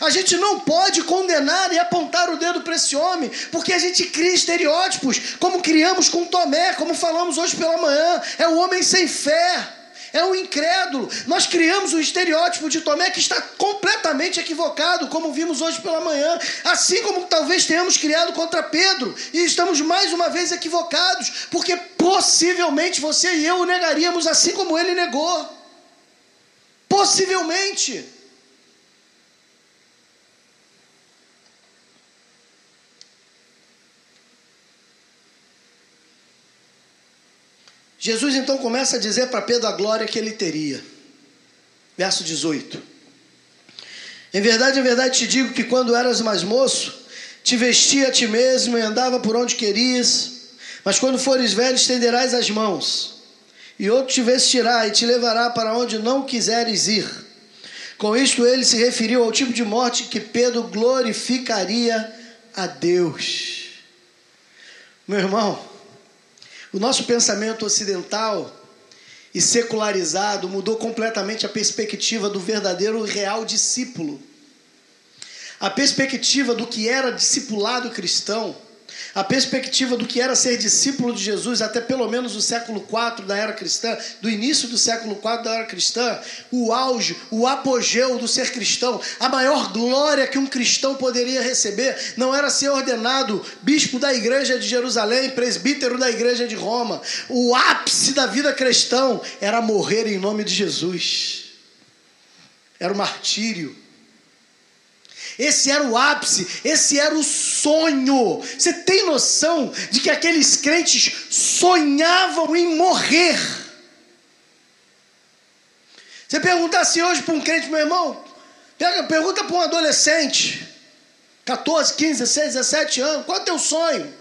A gente não pode condenar e apontar o dedo para esse homem, porque a gente cria estereótipos, como criamos com Tomé, como falamos hoje pela manhã. É o homem sem fé, é o incrédulo. Nós criamos um estereótipo de Tomé que está completamente equivocado, como vimos hoje pela manhã, assim como talvez tenhamos criado contra Pedro, e estamos mais uma vez equivocados, porque possivelmente você e eu o negaríamos assim como ele negou. Possivelmente. Jesus então começa a dizer para Pedro a glória que ele teria. Verso 18. Em verdade, em verdade te digo que quando eras mais moço, te vestia a ti mesmo e andava por onde querias, mas quando fores velho, estenderás as mãos, e outro te vestirá e te levará para onde não quiseres ir. Com isto, ele se referiu ao tipo de morte que Pedro glorificaria a Deus. Meu irmão, o nosso pensamento ocidental e secularizado mudou completamente a perspectiva do verdadeiro e real discípulo. A perspectiva do que era discipulado cristão a perspectiva do que era ser discípulo de Jesus até pelo menos o século IV da era cristã, do início do século IV da era cristã, o auge, o apogeu do ser cristão, a maior glória que um cristão poderia receber não era ser ordenado bispo da igreja de Jerusalém, presbítero da igreja de Roma. O ápice da vida cristã era morrer em nome de Jesus. Era o martírio esse era o ápice, esse era o sonho. Você tem noção de que aqueles crentes sonhavam em morrer? Você perguntasse hoje para um crente, meu irmão, pega, pergunta para um adolescente, 14, 15, 16, 17 anos, qual é o teu sonho?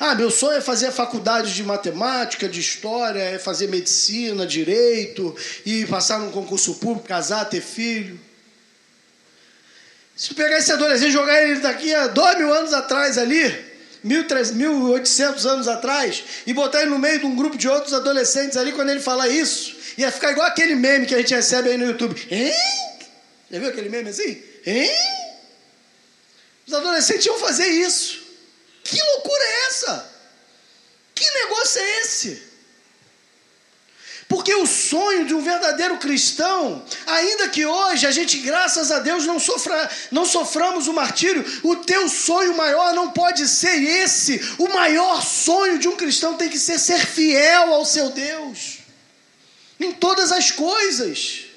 Ah, meu sonho é fazer a faculdade de matemática, de história, é fazer medicina, direito, e passar num concurso público, casar, ter filho. Se pegar esse adolescente e jogar ele daqui a dois mil anos atrás ali, mil, três, mil oitocentos anos atrás, e botar ele no meio de um grupo de outros adolescentes ali, quando ele falar isso, ia ficar igual aquele meme que a gente recebe aí no YouTube. Hein? Já viu aquele meme assim? Hein? Os adolescentes iam fazer isso. Que loucura é essa? Que negócio é esse? Porque o sonho de um verdadeiro cristão, ainda que hoje a gente, graças a Deus, não, sofra, não soframos o martírio, o teu sonho maior não pode ser esse. O maior sonho de um cristão tem que ser ser fiel ao seu Deus, em todas as coisas.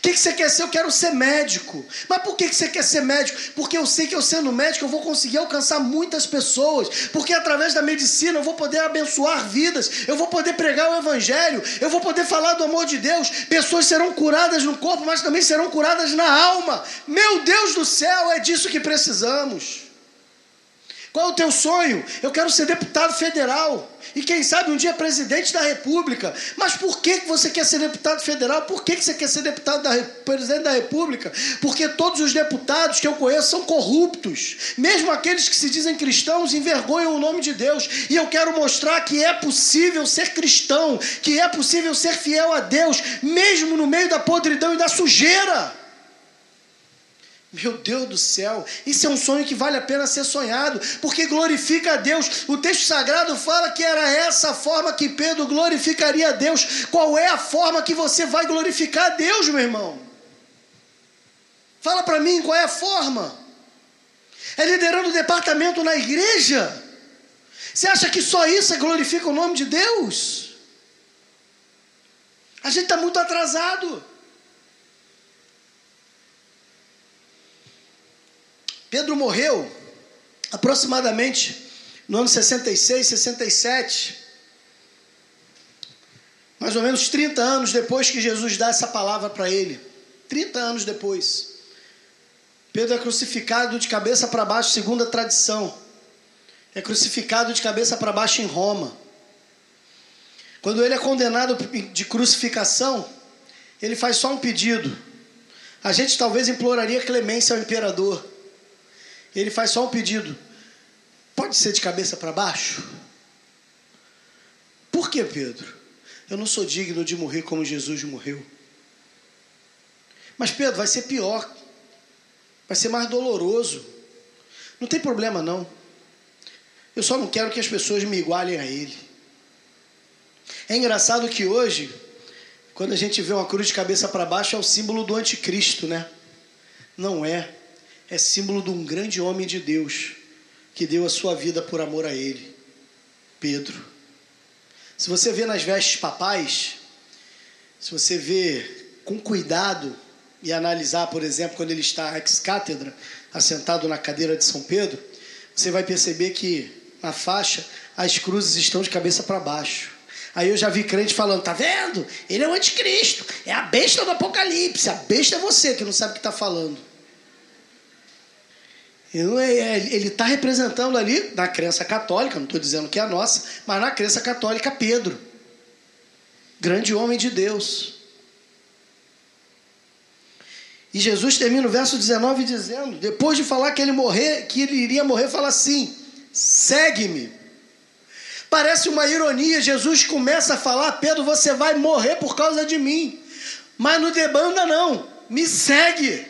O que, que você quer ser? Eu quero ser médico. Mas por que, que você quer ser médico? Porque eu sei que eu sendo médico eu vou conseguir alcançar muitas pessoas. Porque através da medicina eu vou poder abençoar vidas. Eu vou poder pregar o evangelho. Eu vou poder falar do amor de Deus. Pessoas serão curadas no corpo, mas também serão curadas na alma. Meu Deus do céu, é disso que precisamos. Qual é o teu sonho? Eu quero ser deputado federal. E quem sabe um dia presidente da República. Mas por que você quer ser deputado federal? Por que você quer ser deputado da, presidente da República? Porque todos os deputados que eu conheço são corruptos. Mesmo aqueles que se dizem cristãos envergonham o nome de Deus. E eu quero mostrar que é possível ser cristão, que é possível ser fiel a Deus, mesmo no meio da podridão e da sujeira. Meu Deus do céu, isso é um sonho que vale a pena ser sonhado, porque glorifica a Deus. O texto sagrado fala que era essa a forma que Pedro glorificaria a Deus. Qual é a forma que você vai glorificar a Deus, meu irmão? Fala para mim qual é a forma. É liderando o departamento na igreja? Você acha que só isso glorifica o nome de Deus? A gente está muito atrasado. Pedro morreu aproximadamente no ano 66, 67, mais ou menos 30 anos depois que Jesus dá essa palavra para ele. 30 anos depois. Pedro é crucificado de cabeça para baixo, segundo a tradição. É crucificado de cabeça para baixo em Roma. Quando ele é condenado de crucificação, ele faz só um pedido. A gente talvez imploraria clemência ao imperador. Ele faz só um pedido: pode ser de cabeça para baixo? Por que, Pedro? Eu não sou digno de morrer como Jesus morreu. Mas, Pedro, vai ser pior. Vai ser mais doloroso. Não tem problema, não. Eu só não quero que as pessoas me igualem a Ele. É engraçado que hoje, quando a gente vê uma cruz de cabeça para baixo, é o símbolo do anticristo, né? Não é é símbolo de um grande homem de Deus que deu a sua vida por amor a ele, Pedro. Se você vê nas vestes papais, se você vê com cuidado e analisar, por exemplo, quando ele está ex-cátedra, assentado na cadeira de São Pedro, você vai perceber que na faixa as cruzes estão de cabeça para baixo. Aí eu já vi crente falando, tá vendo? Ele é o anticristo, é a besta do apocalipse. A besta é você que não sabe o que está falando. É, ele está representando ali, na crença católica, não estou dizendo que é a nossa, mas na crença católica, Pedro. Grande homem de Deus. E Jesus termina o verso 19 dizendo, depois de falar que ele morrer, que ele iria morrer, fala assim: segue-me. Parece uma ironia, Jesus começa a falar: Pedro, você vai morrer por causa de mim. Mas não debanda, não, me segue.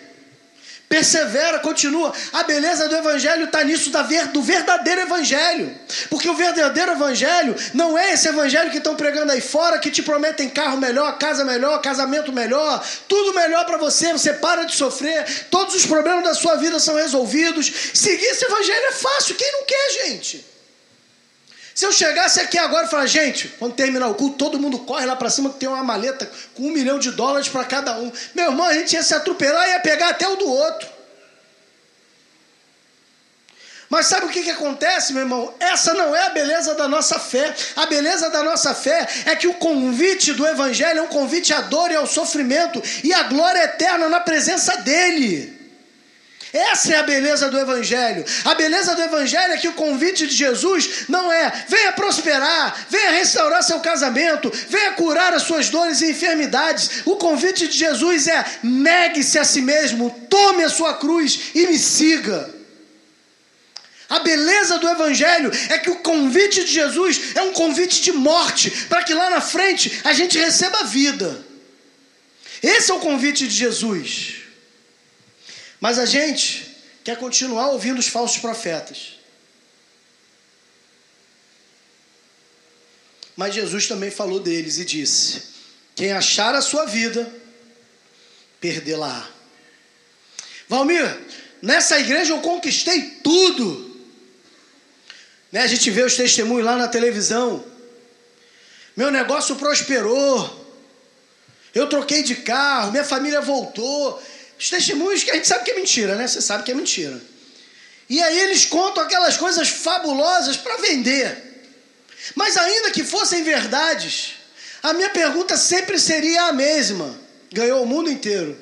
Persevera, continua. A beleza do Evangelho está nisso do verdadeiro Evangelho. Porque o verdadeiro Evangelho não é esse Evangelho que estão pregando aí fora, que te prometem carro melhor, casa melhor, casamento melhor, tudo melhor para você, você para de sofrer, todos os problemas da sua vida são resolvidos. Seguir esse Evangelho é fácil, quem não quer, gente? Se eu chegasse aqui agora e falar, gente, quando terminar o culto, todo mundo corre lá para cima que tem uma maleta com um milhão de dólares para cada um. Meu irmão, a gente ia se atropelar e ia pegar até o do outro. Mas sabe o que, que acontece, meu irmão? Essa não é a beleza da nossa fé. A beleza da nossa fé é que o convite do Evangelho é um convite à dor e ao sofrimento e à glória eterna na presença dEle. Essa é a beleza do Evangelho. A beleza do Evangelho é que o convite de Jesus não é venha prosperar, venha restaurar seu casamento, venha curar as suas dores e enfermidades. O convite de Jesus é negue-se a si mesmo, tome a sua cruz e me siga. A beleza do Evangelho é que o convite de Jesus é um convite de morte, para que lá na frente a gente receba vida. Esse é o convite de Jesus. Mas a gente quer continuar ouvindo os falsos profetas. Mas Jesus também falou deles e disse: Quem achar a sua vida, perdê-la. Valmir, nessa igreja eu conquistei tudo. Né, a gente vê os testemunhos lá na televisão. Meu negócio prosperou. Eu troquei de carro, minha família voltou. Os testemunhos que a gente sabe que é mentira, né? Você sabe que é mentira. E aí eles contam aquelas coisas fabulosas para vender. Mas ainda que fossem verdades, a minha pergunta sempre seria a mesma: ganhou o mundo inteiro,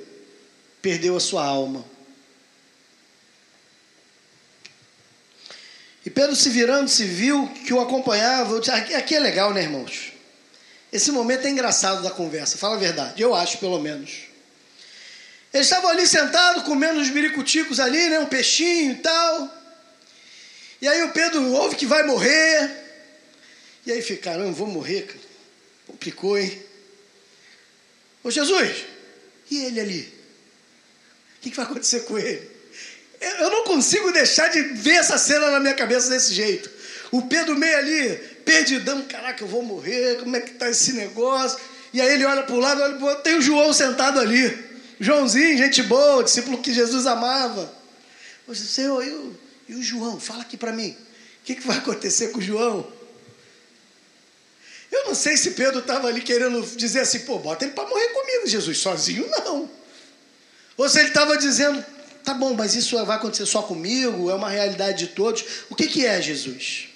perdeu a sua alma. E Pedro se virando, se viu que o acompanhava. Aqui é legal, né, irmãos? Esse momento é engraçado da conversa, fala a verdade, eu acho pelo menos. Eles estavam ali sentados, comendo uns biricuticos ali, né? Um peixinho e tal. E aí o Pedro ouve que vai morrer. E aí fica, caramba, vou morrer, cara. Complicou, hein? Ô Jesus, e ele ali? O que, que vai acontecer com ele? Eu não consigo deixar de ver essa cena na minha cabeça desse jeito. O Pedro meio ali, perdidão, caraca, eu vou morrer, como é que tá esse negócio? E aí ele olha para o lado, olha para o outro, tem o João sentado ali. Joãozinho, gente boa, discípulo que Jesus amava. Você, Senhor, e o, e o João? Fala aqui para mim. O que, que vai acontecer com o João? Eu não sei se Pedro estava ali querendo dizer assim, pô, bota ele para morrer comigo, Jesus, sozinho não. Ou se ele estava dizendo, tá bom, mas isso vai acontecer só comigo, é uma realidade de todos. O que, que é Jesus?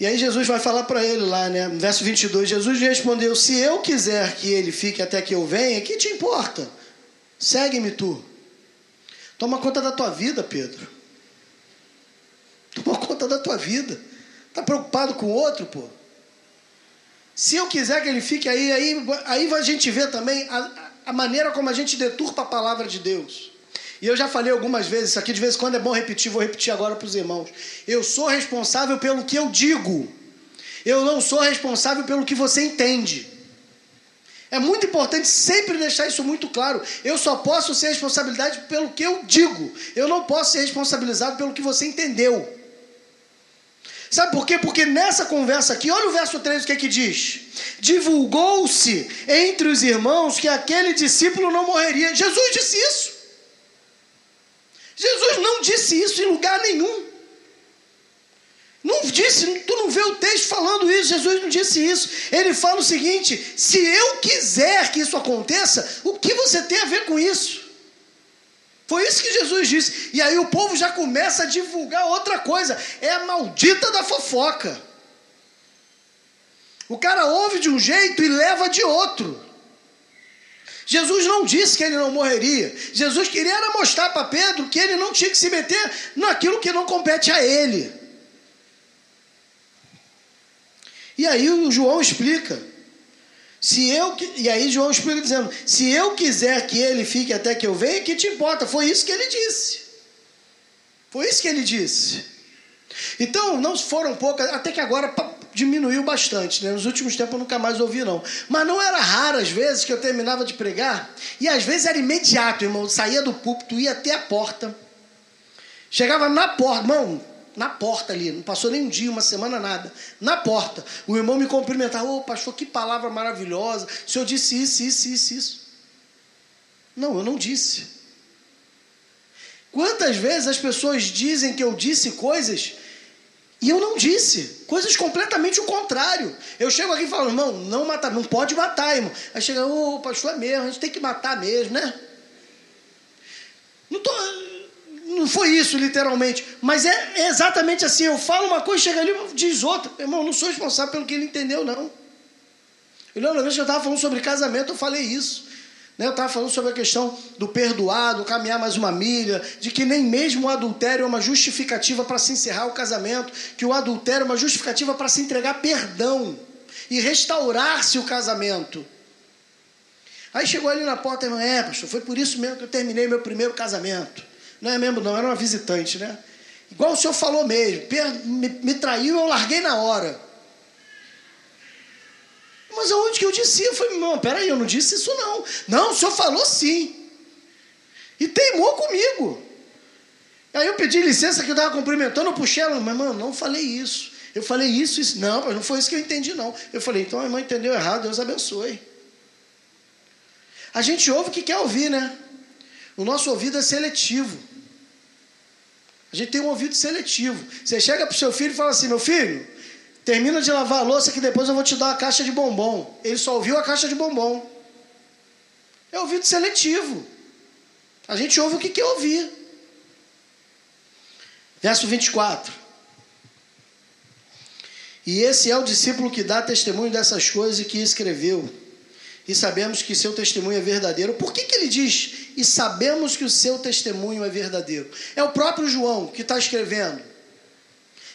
E aí Jesus vai falar para ele lá, né? No verso 22, Jesus respondeu: Se eu quiser que ele fique até que eu venha, que te importa? Segue-me tu. Toma conta da tua vida, Pedro. Toma conta da tua vida. Tá preocupado com o outro, pô? Se eu quiser que ele fique aí, aí, aí a gente vê também a, a maneira como a gente deturpa a palavra de Deus. E eu já falei algumas vezes, isso aqui de vez em quando é bom repetir, vou repetir agora para os irmãos. Eu sou responsável pelo que eu digo. Eu não sou responsável pelo que você entende. É muito importante sempre deixar isso muito claro. Eu só posso ser responsabilidade pelo que eu digo. Eu não posso ser responsabilizado pelo que você entendeu. Sabe por quê? Porque nessa conversa aqui, olha o verso 3, o que é que diz? Divulgou-se entre os irmãos que aquele discípulo não morreria. Jesus disse isso. Jesus não disse isso em lugar nenhum. Não disse, tu não vê o texto falando isso, Jesus não disse isso. Ele fala o seguinte: se eu quiser que isso aconteça, o que você tem a ver com isso? Foi isso que Jesus disse. E aí o povo já começa a divulgar outra coisa: é a maldita da fofoca. O cara ouve de um jeito e leva de outro. Jesus não disse que ele não morreria. Jesus queria mostrar para Pedro que ele não tinha que se meter naquilo que não compete a ele. E aí o João explica. Se eu e aí João explica dizendo: se eu quiser que ele fique até que eu venha, que te importa? Foi isso que ele disse. Foi isso que ele disse. Então, não foram poucas, até que agora diminuiu bastante, né? Nos últimos tempos eu nunca mais ouvi, não. Mas não era raro, às vezes, que eu terminava de pregar, e às vezes era imediato, irmão. Eu saía do púlpito, ia até a porta. Chegava na porta, irmão, na porta ali, não passou nem um dia, uma semana, nada. Na porta, o irmão me cumprimentava, ô oh, pastor, que palavra maravilhosa. O senhor disse isso, isso, isso, isso. Não, eu não disse. Quantas vezes as pessoas dizem que eu disse coisas e eu não disse, coisas completamente o contrário. Eu chego aqui e falo, irmão, não matar, não pode matar, irmão. Aí chega, ô, oh, pastor, é mesmo, a gente tem que matar mesmo, né? Não tô, não foi isso, literalmente. Mas é exatamente assim. Eu falo uma coisa, chega ali e diz outra. Irmão, não sou responsável pelo que ele entendeu, não. Eu lembro uma vez que eu estava falando sobre casamento, eu falei isso. Né? Eu estava falando sobre a questão do perdoado, caminhar mais uma milha, de que nem mesmo o adultério é uma justificativa para se encerrar o casamento, que o adultério é uma justificativa para se entregar perdão e restaurar-se o casamento. Aí chegou ali na porta e falou, é, pastor, foi por isso mesmo que eu terminei meu primeiro casamento. Não é mesmo, não, era uma visitante, né? Igual o senhor falou mesmo, me, me traiu, eu larguei na hora. Mas aonde que eu disse? Eu falei, não, peraí, eu não disse isso não. Não, o senhor falou sim. E teimou comigo. Aí eu pedi licença que eu estava cumprimentando, eu puxei ela, mas mano, não falei isso. Eu falei isso, isso. Não, mas não foi isso que eu entendi, não. Eu falei, então a irmã entendeu errado, Deus abençoe. A gente ouve o que quer ouvir, né? O nosso ouvido é seletivo. A gente tem um ouvido seletivo. Você chega para o seu filho e fala assim: meu filho, termina de lavar a louça que depois eu vou te dar uma caixa de bombom. Ele só ouviu a caixa de bombom. É ouvido seletivo. A gente ouve o que quer ouvir. Verso 24. E esse é o discípulo que dá testemunho dessas coisas e que escreveu. E sabemos que seu testemunho é verdadeiro. Por que, que ele diz e sabemos que o seu testemunho é verdadeiro. É o próprio João que está escrevendo.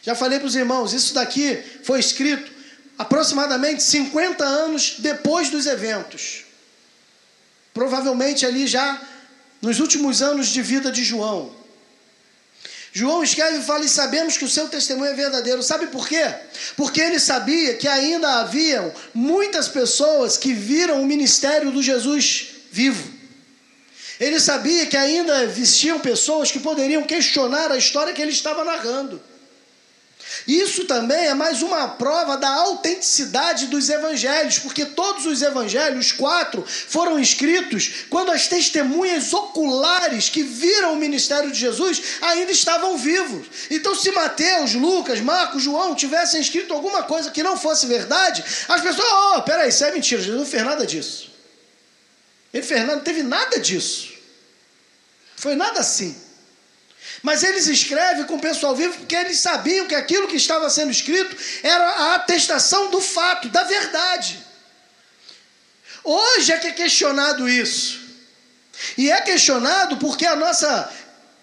Já falei para os irmãos, isso daqui foi escrito aproximadamente 50 anos depois dos eventos. Provavelmente ali já nos últimos anos de vida de João. João escreve e fala: e sabemos que o seu testemunho é verdadeiro. Sabe por quê? Porque ele sabia que ainda haviam muitas pessoas que viram o ministério do Jesus vivo. Ele sabia que ainda existiam pessoas que poderiam questionar a história que ele estava narrando. Isso também é mais uma prova da autenticidade dos evangelhos, porque todos os evangelhos, quatro, foram escritos quando as testemunhas oculares que viram o ministério de Jesus ainda estavam vivos. Então, se Mateus, Lucas, Marcos, João tivessem escrito alguma coisa que não fosse verdade, as pessoas, oh, peraí, isso é mentira, Jesus não fez nada disso. Ele Fernando não teve nada disso. Foi nada assim. Mas eles escrevem com o pessoal vivo porque eles sabiam que aquilo que estava sendo escrito era a atestação do fato, da verdade. Hoje é que é questionado isso. E é questionado porque a nossa,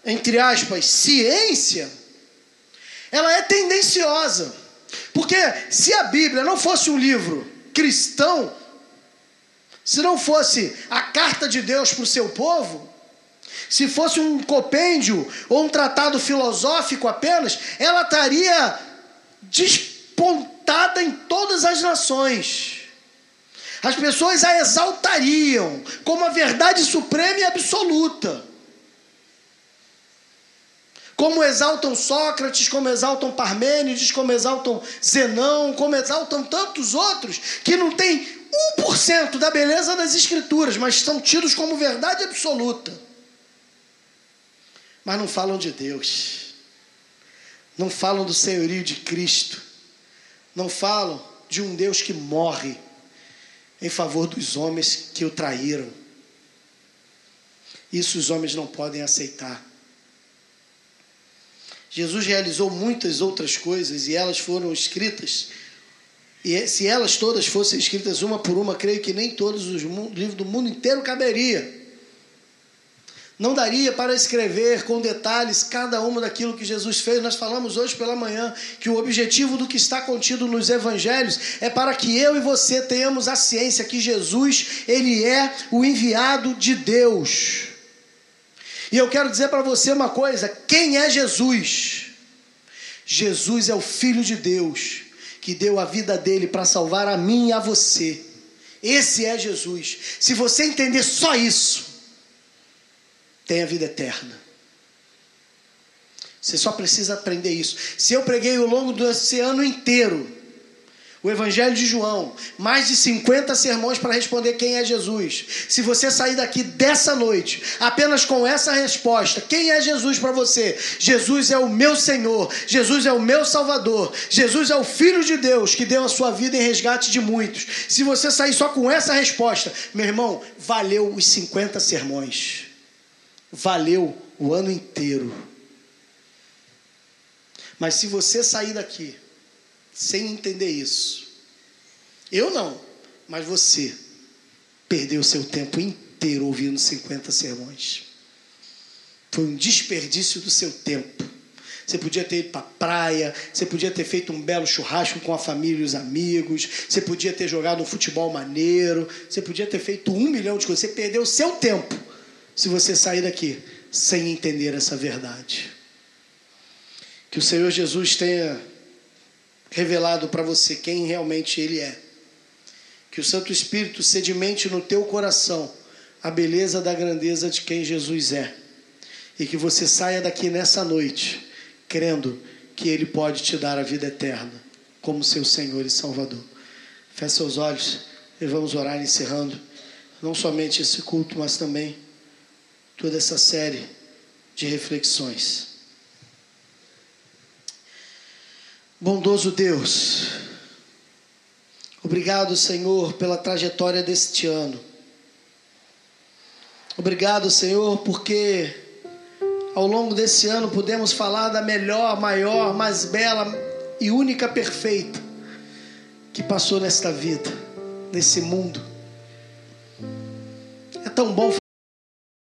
entre aspas, ciência, ela é tendenciosa. Porque se a Bíblia não fosse um livro cristão, se não fosse a carta de Deus para o seu povo, se fosse um compêndio ou um tratado filosófico apenas, ela estaria despontada em todas as nações. As pessoas a exaltariam como a verdade suprema e absoluta. Como exaltam Sócrates, como exaltam Parmênides, como exaltam Zenão, como exaltam tantos outros que não têm 1% da beleza das Escrituras, mas são tidos como verdade absoluta. Mas não falam de Deus, não falam do senhorio de Cristo, não falam de um Deus que morre em favor dos homens que o traíram. Isso os homens não podem aceitar. Jesus realizou muitas outras coisas e elas foram escritas E se elas todas fossem escritas uma por uma, creio que nem todos os livros do mundo inteiro caberia. Não daria para escrever com detalhes cada uma daquilo que Jesus fez. Nós falamos hoje pela manhã que o objetivo do que está contido nos evangelhos é para que eu e você tenhamos a ciência que Jesus, ele é o enviado de Deus. E eu quero dizer para você uma coisa: quem é Jesus? Jesus é o Filho de Deus que deu a vida dele para salvar a mim e a você. Esse é Jesus. Se você entender só isso, tem a vida eterna. Você só precisa aprender isso. Se eu preguei ao longo desse ano inteiro o Evangelho de João, mais de 50 sermões para responder quem é Jesus. Se você sair daqui dessa noite apenas com essa resposta, quem é Jesus para você? Jesus é o meu Senhor, Jesus é o meu Salvador, Jesus é o Filho de Deus que deu a sua vida em resgate de muitos. Se você sair só com essa resposta, meu irmão, valeu os 50 sermões valeu o ano inteiro. Mas se você sair daqui sem entender isso, eu não, mas você perdeu seu tempo inteiro ouvindo 50 sermões. Foi um desperdício do seu tempo. Você podia ter ido para a praia, você podia ter feito um belo churrasco com a família e os amigos, você podia ter jogado um futebol maneiro, você podia ter feito um milhão de coisas. Você perdeu o seu tempo se você sair daqui sem entender essa verdade. Que o Senhor Jesus tenha revelado para você quem realmente Ele é. Que o Santo Espírito sedimente no teu coração a beleza da grandeza de quem Jesus é. E que você saia daqui nessa noite crendo que Ele pode te dar a vida eterna como seu Senhor e Salvador. Feche seus olhos e vamos orar encerrando não somente esse culto, mas também toda essa série de reflexões. Bondoso Deus, obrigado, Senhor, pela trajetória deste ano. Obrigado, Senhor, porque ao longo desse ano pudemos falar da melhor, maior, mais bela e única perfeita que passou nesta vida, nesse mundo. É tão bom